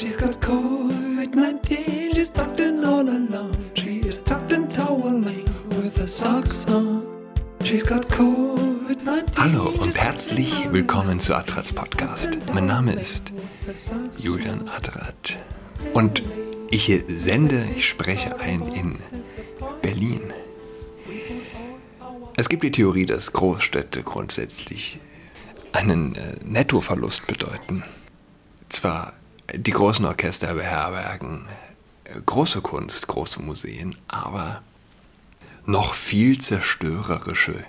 She's got COVID-19, she's tucked in all alone. She is tucked in toweling with her socks on. She's got COVID-19. Hallo und herzlich willkommen zu Adrats Podcast. Mein Name ist Julian Adrat und ich sende, ich spreche ein in Berlin. Es gibt die Theorie, dass Großstädte grundsätzlich einen äh, Nettoverlust bedeuten. Zwar die großen Orchester beherbergen äh, große Kunst, große Museen, aber noch viel zerstörerische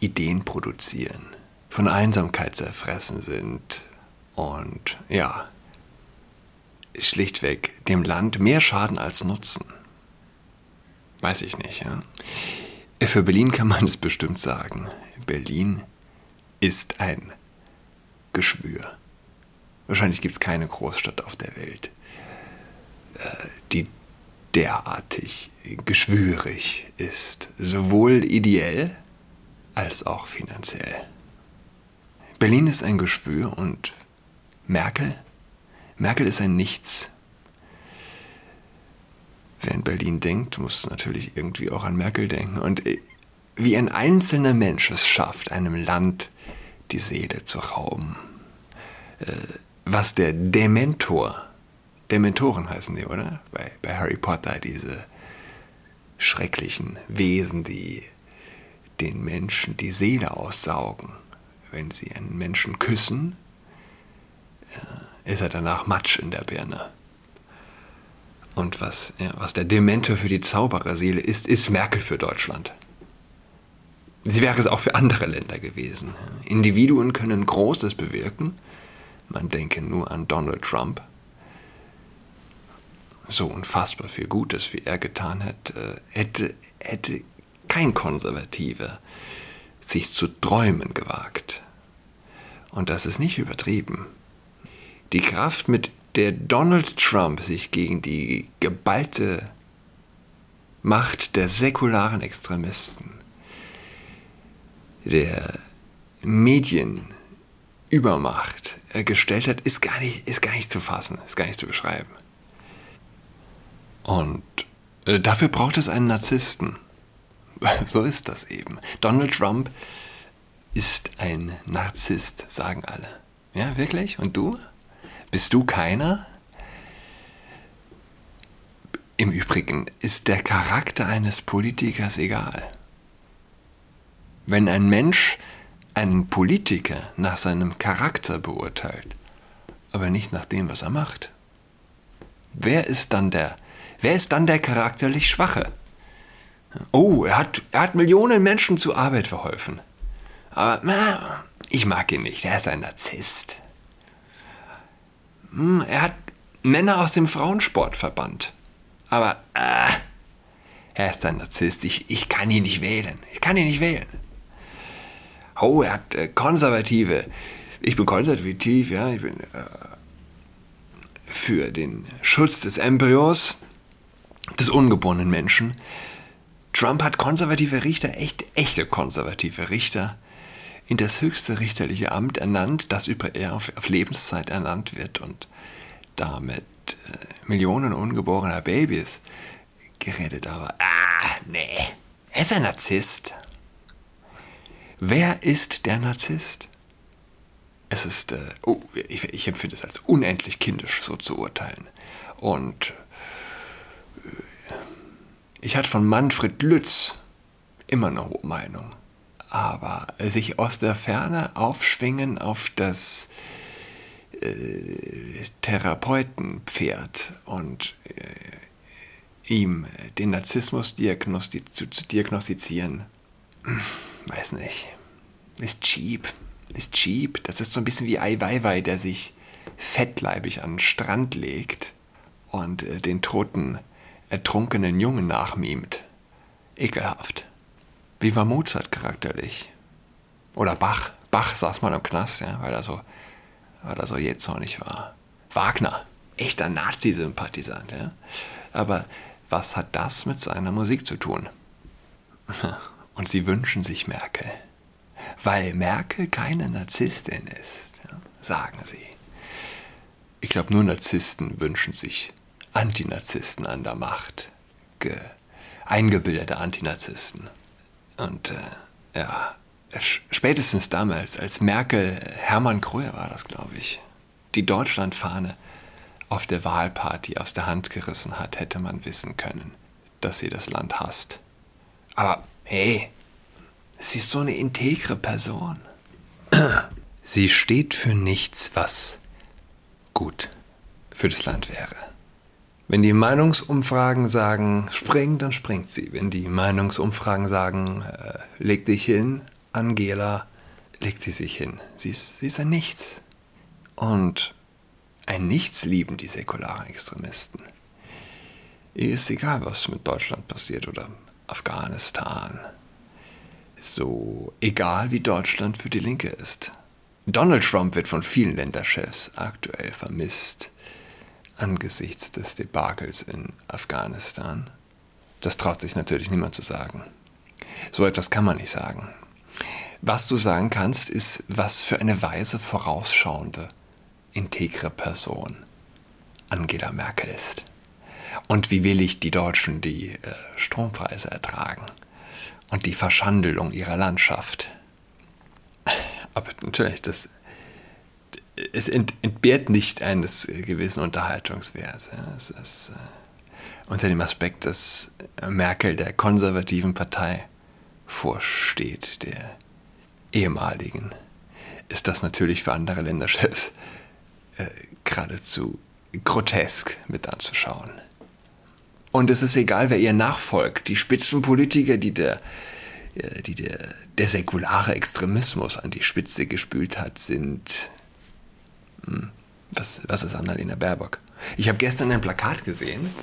Ideen produzieren, von Einsamkeit zerfressen sind und ja, schlichtweg dem Land mehr Schaden als Nutzen. Weiß ich nicht. Ja? Für Berlin kann man es bestimmt sagen. Berlin ist ein Geschwür. Wahrscheinlich gibt es keine Großstadt auf der Welt, äh, die derartig geschwürig ist, sowohl ideell als auch finanziell. Berlin ist ein Geschwür und Merkel? Merkel ist ein Nichts. Wer an Berlin denkt, muss natürlich irgendwie auch an Merkel denken. Und äh, wie ein einzelner Mensch es schafft, einem Land die Seele zu rauben. Was der Dementor, Dementoren heißen die, oder? Bei, bei Harry Potter, diese schrecklichen Wesen, die den Menschen die Seele aussaugen. Wenn sie einen Menschen küssen, ist er danach Matsch in der Birne. Und was, ja, was der Dementor für die Zaubererseele ist, ist Merkel für Deutschland. Sie wäre es auch für andere Länder gewesen. Individuen können Großes bewirken. Man denke nur an Donald Trump. So unfassbar viel Gutes, wie er getan hat, äh, hätte, hätte kein Konservativer sich zu träumen gewagt. Und das ist nicht übertrieben. Die Kraft, mit der Donald Trump sich gegen die geballte Macht der säkularen Extremisten der Medienübermacht gestellt hat, ist gar, nicht, ist gar nicht zu fassen, ist gar nicht zu beschreiben. Und äh, dafür braucht es einen Narzissten. So ist das eben. Donald Trump ist ein Narzisst, sagen alle. Ja, wirklich? Und du? Bist du keiner? Im Übrigen ist der Charakter eines Politikers egal. Wenn ein Mensch einen Politiker nach seinem Charakter beurteilt, aber nicht nach dem, was er macht, wer ist dann der, wer ist dann der charakterlich Schwache? Oh, er hat, er hat Millionen Menschen zur Arbeit verholfen. Aber na, ich mag ihn nicht, er ist ein Narzisst. Hm, er hat Männer aus dem Frauensport verbannt. Aber äh, er ist ein Narzisst, ich, ich kann ihn nicht wählen. Ich kann ihn nicht wählen oh, er hat äh, Konservative. Ich bin konservativ, ja, ich bin äh, für den Schutz des Embryos, des ungeborenen Menschen. Trump hat konservative Richter, echt, echte konservative Richter, in das höchste richterliche Amt ernannt, das über er auf, auf Lebenszeit ernannt wird und damit äh, Millionen ungeborener Babys geredet. Aber, ah, nee, er ist ein Narzisst. Wer ist der Narzisst? Es ist, äh, oh, ich, ich, empfinde es als unendlich kindisch, so zu urteilen. Und äh, ich hatte von Manfred Lütz immer eine hohe Meinung. Aber sich aus der Ferne aufschwingen auf das äh, Therapeutenpferd und äh, ihm den Narzissmus diagnostiz zu, zu diagnostizieren, weiß nicht, ist cheap. Ist cheap. Das ist so ein bisschen wie Ai Weiwei, der sich fettleibig an den Strand legt und äh, den toten, ertrunkenen Jungen nachmimt. Ekelhaft. Wie war Mozart charakterlich? Oder Bach. Bach saß mal im Knast, ja, weil er so, weil er so jähzornig war. Wagner. Echter Nazi-Sympathisant, ja. Aber was hat das mit seiner Musik zu tun? Und sie wünschen sich Merkel. Weil Merkel keine Narzisstin ist, sagen sie. Ich glaube, nur Narzissten wünschen sich Antinarzisten an der Macht. Ge eingebildete Antinarzisten. Und äh, ja, spätestens damals, als Merkel, Hermann Kröger war das, glaube ich, die Deutschlandfahne auf der Wahlparty aus der Hand gerissen hat, hätte man wissen können, dass sie das Land hasst. Aber hey, sie ist so eine integre Person. Sie steht für nichts, was gut für das Land wäre. Wenn die Meinungsumfragen sagen, spring, dann springt sie. Wenn die Meinungsumfragen sagen, äh, leg dich hin, Angela, legt sie sich hin. Sie ist, sie ist ein Nichts. Und ein Nichts lieben die säkularen Extremisten. Ihr ist egal, was mit Deutschland passiert oder Afghanistan. So egal wie Deutschland für die Linke ist. Donald Trump wird von vielen Länderchefs aktuell vermisst angesichts des Debakels in Afghanistan. Das traut sich natürlich niemand zu sagen. So etwas kann man nicht sagen. Was du sagen kannst, ist, was für eine weise, vorausschauende, integre Person Angela Merkel ist. Und wie willig die Deutschen die äh, Strompreise ertragen und die Verschandelung ihrer Landschaft. Aber natürlich, das, es entbehrt nicht eines gewissen Unterhaltungswerts. Es ist äh, unter dem Aspekt, dass Merkel der konservativen Partei vorsteht, der ehemaligen, ist das natürlich für andere Länderchefs äh, geradezu grotesk mit anzuschauen. Und es ist egal, wer ihr nachfolgt. Die Spitzenpolitiker, die der, äh, die der, der säkulare Extremismus an die Spitze gespült hat, sind. Hm, was, was ist Annalena Baerbock? Ich habe gestern ein Plakat gesehen.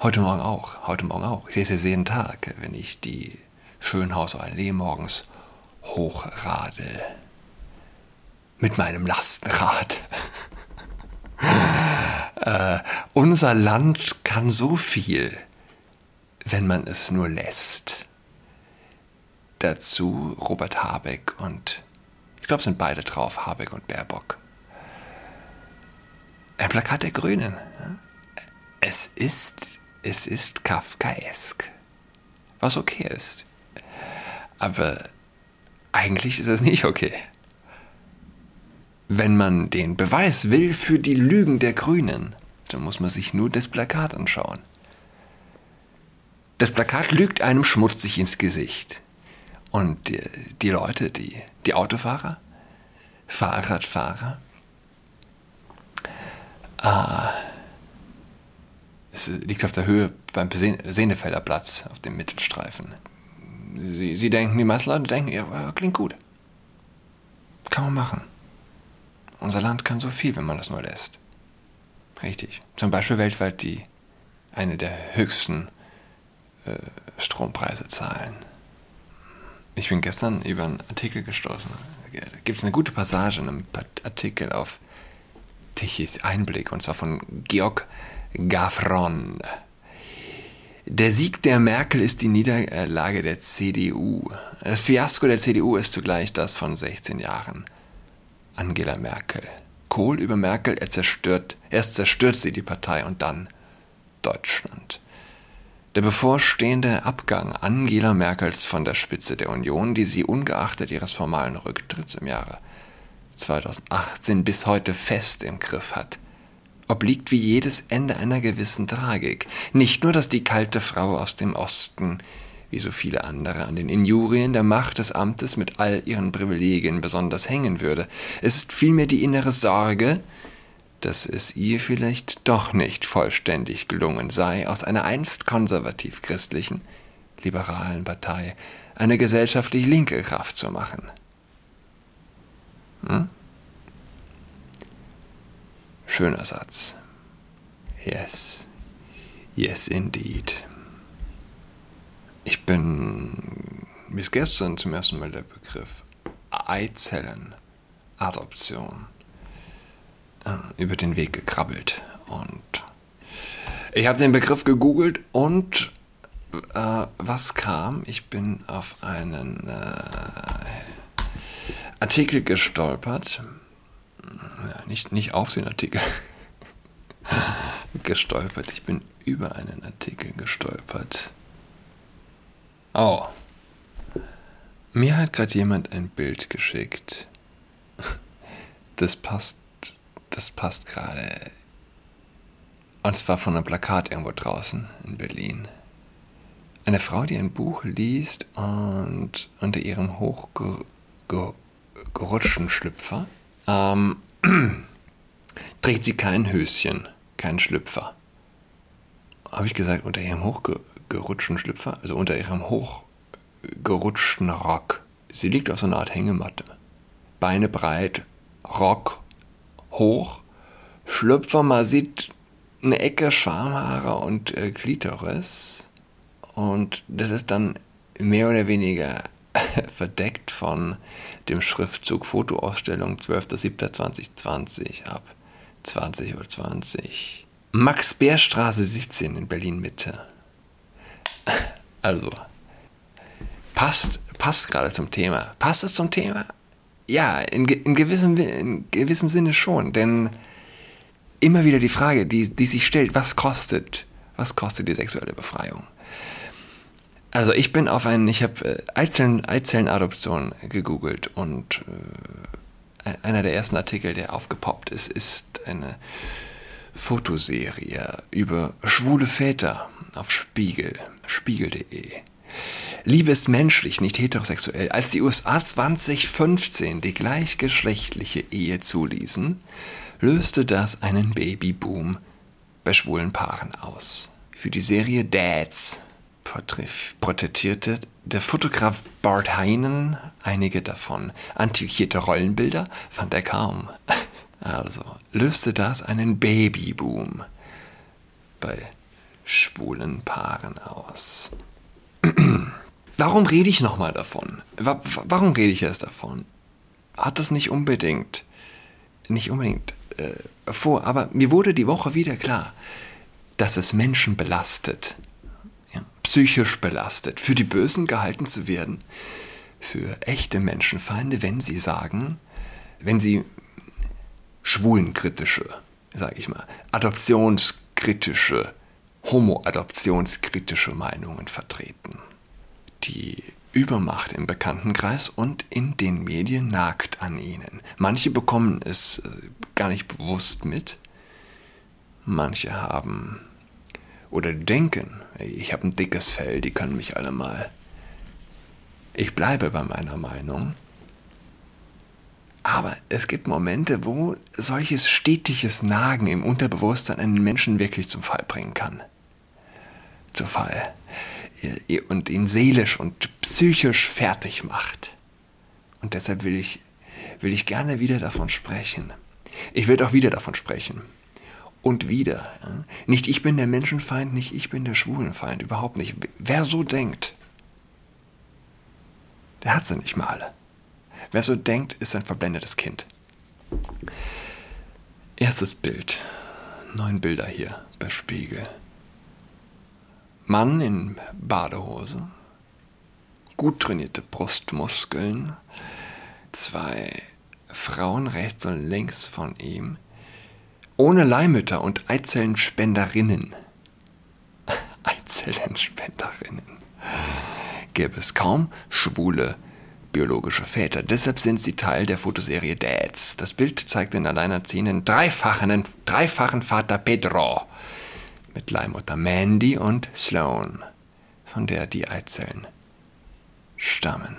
Heute Morgen auch. Heute Morgen auch. Ich sehe es ja jeden Tag, wenn ich die Schönhauser Allee morgens hochradel. Mit meinem Lastenrad. äh, unser Land kann so viel, wenn man es nur lässt. Dazu Robert Habeck und ich glaube, sind beide drauf, Habeck und Baerbock. Ein Plakat der Grünen. Es ist, es ist kafkaesk. Was okay ist. Aber eigentlich ist es nicht okay. Wenn man den Beweis will für die Lügen der Grünen, dann muss man sich nur das Plakat anschauen. Das Plakat lügt einem schmutzig ins Gesicht. Und die, die Leute, die, die Autofahrer, Fahrradfahrer, äh, es liegt auf der Höhe beim Sehnefelder Platz auf dem Mittelstreifen. Sie, sie denken, die meisten Leute denken, ja, klingt gut. Kann man machen. Unser Land kann so viel, wenn man das nur lässt. Richtig. Zum Beispiel weltweit die eine der höchsten äh, Strompreise zahlen. Ich bin gestern über einen Artikel gestoßen. Da gibt es eine gute Passage in einem Artikel auf Tichys Einblick und zwar von Georg Gaffron. Der Sieg der Merkel ist die Niederlage der CDU. Das Fiasko der CDU ist zugleich das von 16 Jahren. Angela Merkel. Kohl über Merkel, er zerstört, erst zerstört sie die Partei und dann Deutschland. Der bevorstehende Abgang Angela Merkels von der Spitze der Union, die sie ungeachtet ihres formalen Rücktritts im Jahre 2018 bis heute fest im Griff hat, obliegt wie jedes Ende einer gewissen Tragik. Nicht nur, dass die kalte Frau aus dem Osten, wie so viele andere, an den Injurien der Macht des Amtes mit all ihren Privilegien besonders hängen würde, es ist vielmehr die innere Sorge, dass es ihr vielleicht doch nicht vollständig gelungen sei, aus einer einst konservativ-christlichen, liberalen Partei eine gesellschaftlich linke Kraft zu machen. Hm? Schöner Satz. Yes. Yes, indeed. Ich bin, ist gestern zum ersten Mal der Begriff Eizellenadoption äh, über den Weg gekrabbelt. Und ich habe den Begriff gegoogelt und äh, was kam? Ich bin auf einen äh, Artikel gestolpert nicht, nicht auf den Artikel gestolpert. Ich bin über einen Artikel gestolpert. Oh. Mir hat gerade jemand ein Bild geschickt. Das passt, das passt gerade. Und zwar von einem Plakat irgendwo draußen in Berlin. Eine Frau, die ein Buch liest und unter ihrem hochgerutschten Schlüpfer ähm, trägt sie kein Höschen, keinen Schlüpfer. Habe ich gesagt, unter ihrem hochgerutschten Schlüpfer, also unter ihrem hochgerutschten Rock. Sie liegt auf so einer Art Hängematte. Beine breit, Rock hoch, Schlüpfer, man sieht eine Ecke Schamhaare und äh, Klitoris. Und das ist dann mehr oder weniger verdeckt von dem Schriftzug Fotoausstellung 12.07.2020 ab 20.20 Uhr. 20. Max-Beer-Straße 17 in Berlin-Mitte. Also, passt, passt gerade zum Thema. Passt es zum Thema? Ja, in, in, gewissem, in gewissem Sinne schon, denn immer wieder die Frage, die, die sich stellt, was kostet, was kostet die sexuelle Befreiung? Also ich bin auf einen, ich habe äh, Eizellen, Eizellenadoption gegoogelt und äh, einer der ersten Artikel, der aufgepoppt ist, ist eine Fotoserie über schwule Väter auf Spiegel, spiegel.de. Liebe ist menschlich, nicht heterosexuell. Als die USA 2015 die gleichgeschlechtliche Ehe zuließen, löste das einen Babyboom bei schwulen Paaren aus. Für die Serie Dads porträtierte der Fotograf Bart Heinen einige davon. Antiquierte Rollenbilder fand er kaum. Also löste das einen Babyboom bei schwulen Paaren aus. Warum rede ich nochmal davon? Warum rede ich erst davon? Hat das nicht unbedingt, nicht unbedingt äh, vor, aber mir wurde die Woche wieder klar, dass es Menschen belastet, psychisch belastet, für die Bösen gehalten zu werden, für echte Menschenfeinde, wenn sie sagen, wenn sie schwulenkritische, sage ich mal, adoptionskritische, homo-adoptionskritische Meinungen vertreten. Die Übermacht im Bekanntenkreis und in den Medien nagt an ihnen. Manche bekommen es äh, gar nicht bewusst mit, manche haben oder denken, ich habe ein dickes Fell, die können mich alle mal. Ich bleibe bei meiner Meinung. Aber es gibt Momente, wo solches stetiges Nagen im Unterbewusstsein einen Menschen wirklich zum Fall bringen kann. Zu Fall. Und ihn seelisch und psychisch fertig macht. Und deshalb will ich, will ich gerne wieder davon sprechen. Ich werde auch wieder davon sprechen und wieder. Nicht ich bin der Menschenfeind, nicht ich bin der Schwulenfeind, überhaupt nicht. Wer so denkt, der hat sie nicht mal. Wer so denkt, ist ein verblendetes Kind. Erstes Bild. Neun Bilder hier bei Spiegel. Mann in Badehose. Gut trainierte Brustmuskeln. Zwei Frauen rechts und links von ihm ohne Leihmütter und Eizellenspenderinnen. Eizellenspenderinnen. Gäbe es kaum schwule biologische Väter. Deshalb sind sie Teil der Fotoserie Dads. Das Bild zeigt den alleinerziehenden dreifachen, dreifachen Vater Pedro mit Leihmutter Mandy und Sloan, von der die Eizellen stammen.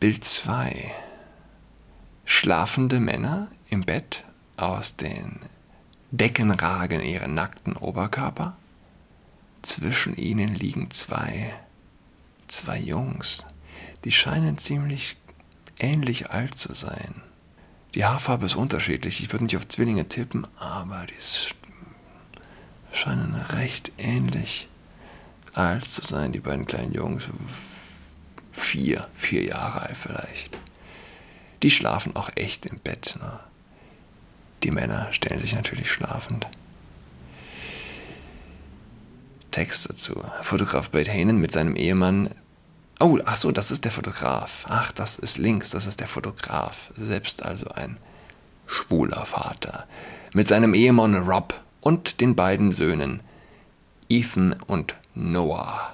Bild 2. Schlafende Männer im Bett aus den Decken ragen ihre nackten Oberkörper. Zwischen ihnen liegen zwei, zwei Jungs, die scheinen ziemlich ähnlich alt zu sein. Die Haarfarbe ist unterschiedlich. Ich würde nicht auf Zwillinge tippen, aber die scheinen recht ähnlich alt zu sein, die beiden kleinen Jungs. Vier, vier Jahre alt vielleicht. Die schlafen auch echt im Bett. Ne? Die Männer stellen sich natürlich schlafend. Text dazu. Fotograf Bate Hanen mit seinem Ehemann. Oh, ach so, das ist der Fotograf. Ach, das ist links, das ist der Fotograf. Selbst also ein schwuler Vater mit seinem Ehemann Rob und den beiden Söhnen Ethan und Noah.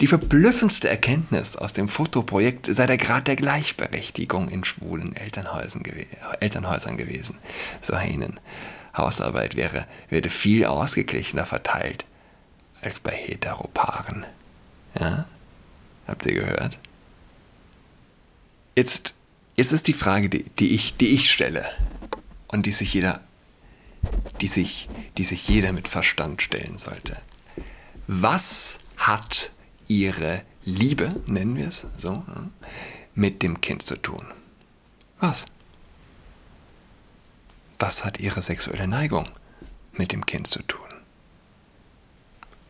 Die verblüffendste Erkenntnis aus dem Fotoprojekt sei der Grad der Gleichberechtigung in schwulen Elternhäusern, gew Elternhäusern gewesen, so Heinen. Hausarbeit wäre, werde viel ausgeglichener verteilt als bei Heteropaaren. Ja? Habt ihr gehört? Jetzt, jetzt ist die Frage, die, die, ich, die ich stelle und die sich jeder, die sich, die sich jeder mit Verstand stellen sollte. Was hat ihre Liebe, nennen wir es so, mit dem Kind zu tun? Was? Was hat ihre sexuelle Neigung mit dem Kind zu tun?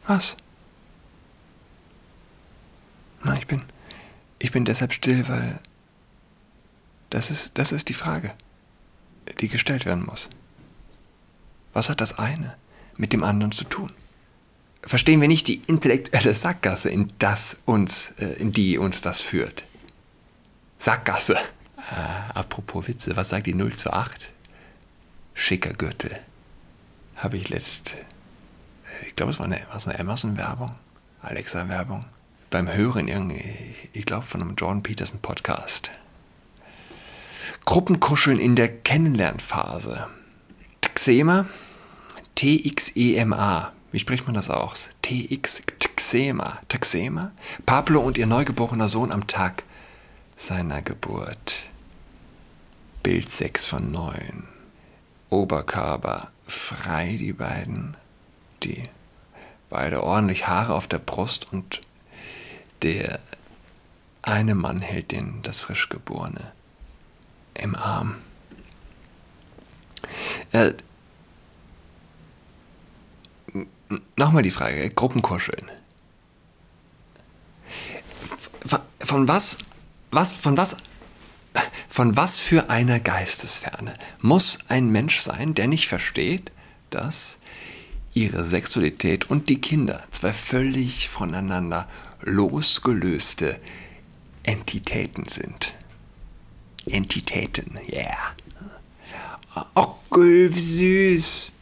Was? Na, ich bin, ich bin deshalb still, weil das ist, das ist die Frage, die gestellt werden muss. Was hat das eine mit dem anderen zu tun? verstehen wir nicht die intellektuelle Sackgasse, in, das uns, äh, in die uns das führt. Sackgasse. Äh, apropos Witze, was sagt die 0 zu 8? Schicker Gürtel. Habe ich letzt, äh, ich glaube, es war eine, eine Amazon-Werbung, Alexa-Werbung, beim Hören irgendwie, ich glaube, von einem Jordan Peterson Podcast. Gruppenkuscheln in der Kennenlernphase. Xema, T-X-E-M-A, wie spricht man das aus? TX, Txema, Taxema? Pablo und ihr neugeborener Sohn am Tag seiner Geburt. Bild 6 von 9. Oberkörper frei, die beiden. Die beide ordentlich Haare auf der Brust und der eine Mann hält den, das Frischgeborene, im Arm. Äh, nochmal die Frage, Gruppenkuscheln. Von was, was, von was, von was für einer Geistesferne muss ein Mensch sein, der nicht versteht, dass ihre Sexualität und die Kinder zwei völlig voneinander losgelöste Entitäten sind? Entitäten, yeah. Wie süß.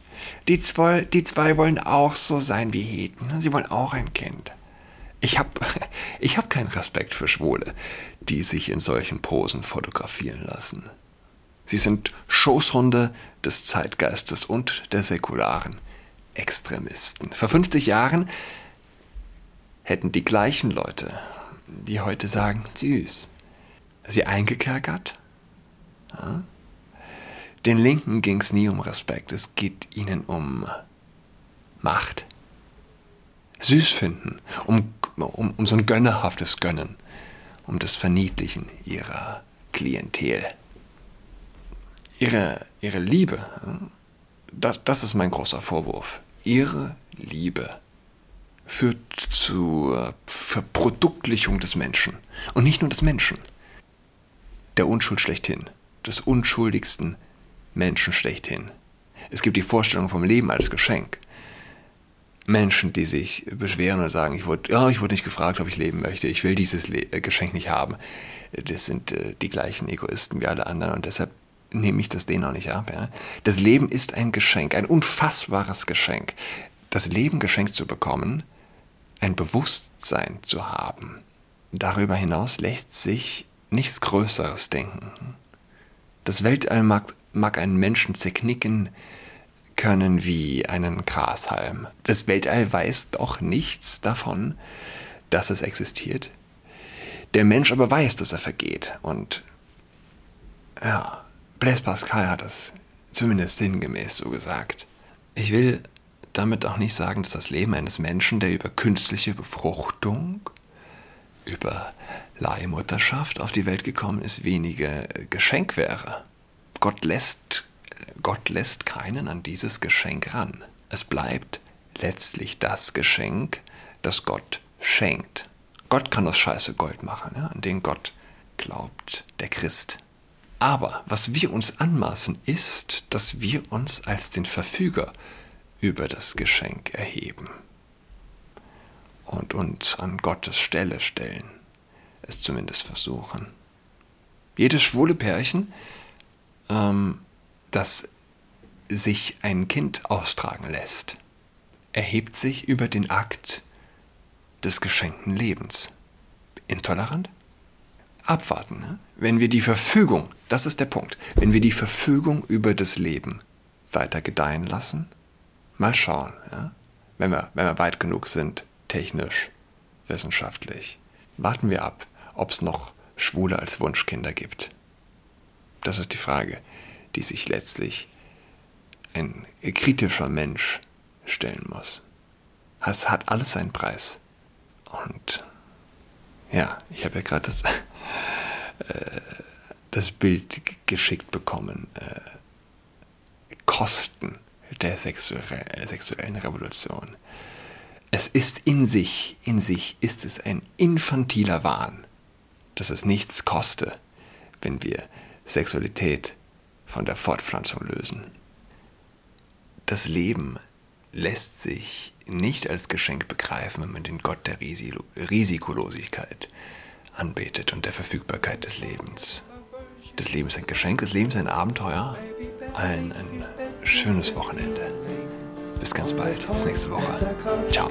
Die zwei, die zwei wollen auch so sein wie Heten. Sie wollen auch ein Kind. Ich habe ich hab keinen Respekt für Schwule, die sich in solchen Posen fotografieren lassen. Sie sind Schoßhunde des Zeitgeistes und der säkularen Extremisten. Vor 50 Jahren hätten die gleichen Leute, die heute sagen, süß, sie eingekerkert? Ja? Den Linken ging es nie um Respekt, es geht ihnen um Macht. Süß finden, um, um, um so ein gönnerhaftes Gönnen, um das Verniedlichen ihrer Klientel. Ihre, ihre Liebe, das, das ist mein großer Vorwurf. Ihre Liebe führt zur Verproduktlichung des Menschen. Und nicht nur des Menschen. Der Unschuld schlechthin, des unschuldigsten Menschen schlechthin. Es gibt die Vorstellung vom Leben als Geschenk. Menschen, die sich beschweren und sagen, ich wurde, ja, ich wurde nicht gefragt, ob ich leben möchte, ich will dieses Le äh, Geschenk nicht haben. Das sind äh, die gleichen Egoisten wie alle anderen und deshalb nehme ich das denen auch nicht ab. Ja. Das Leben ist ein Geschenk, ein unfassbares Geschenk. Das Leben geschenkt zu bekommen, ein Bewusstsein zu haben. Darüber hinaus lässt sich nichts Größeres denken. Das Weltall mag mag einen Menschen zerknicken können wie einen Grashalm. Das Weltall weiß doch nichts davon, dass es existiert. Der Mensch aber weiß, dass er vergeht. Und ja, Blaise Pascal hat das zumindest sinngemäß so gesagt. Ich will damit auch nicht sagen, dass das Leben eines Menschen, der über künstliche Befruchtung, über Leihmutterschaft auf die Welt gekommen ist, weniger Geschenk wäre. Gott lässt, Gott lässt keinen an dieses Geschenk ran. Es bleibt letztlich das Geschenk, das Gott schenkt. Gott kann aus Scheiße Gold machen, ja, an den Gott glaubt der Christ. Aber was wir uns anmaßen, ist, dass wir uns als den Verfüger über das Geschenk erheben und uns an Gottes Stelle stellen, es zumindest versuchen. Jedes schwule Pärchen ähm, dass sich ein Kind austragen lässt, erhebt sich über den Akt des geschenkten Lebens. Intolerant? Abwarten. Ne? Wenn wir die Verfügung, das ist der Punkt, wenn wir die Verfügung über das Leben weiter gedeihen lassen, mal schauen, ja? wenn, wir, wenn wir weit genug sind, technisch, wissenschaftlich, warten wir ab, ob es noch Schwule als Wunschkinder gibt. Das ist die Frage, die sich letztlich ein kritischer Mensch stellen muss. Es hat alles seinen Preis. Und ja, ich habe ja gerade das, äh, das Bild geschickt bekommen. Äh, Kosten der sexuellen Revolution. Es ist in sich, in sich ist es ein infantiler Wahn, dass es nichts koste, wenn wir Sexualität von der Fortpflanzung lösen. Das Leben lässt sich nicht als Geschenk begreifen, wenn man den Gott der Risikolosigkeit anbetet und der Verfügbarkeit des Lebens. Das Leben ist ein Geschenk, das Leben ist ein Abenteuer. Allen ein schönes Wochenende. Bis ganz bald, bis nächste Woche. Ciao.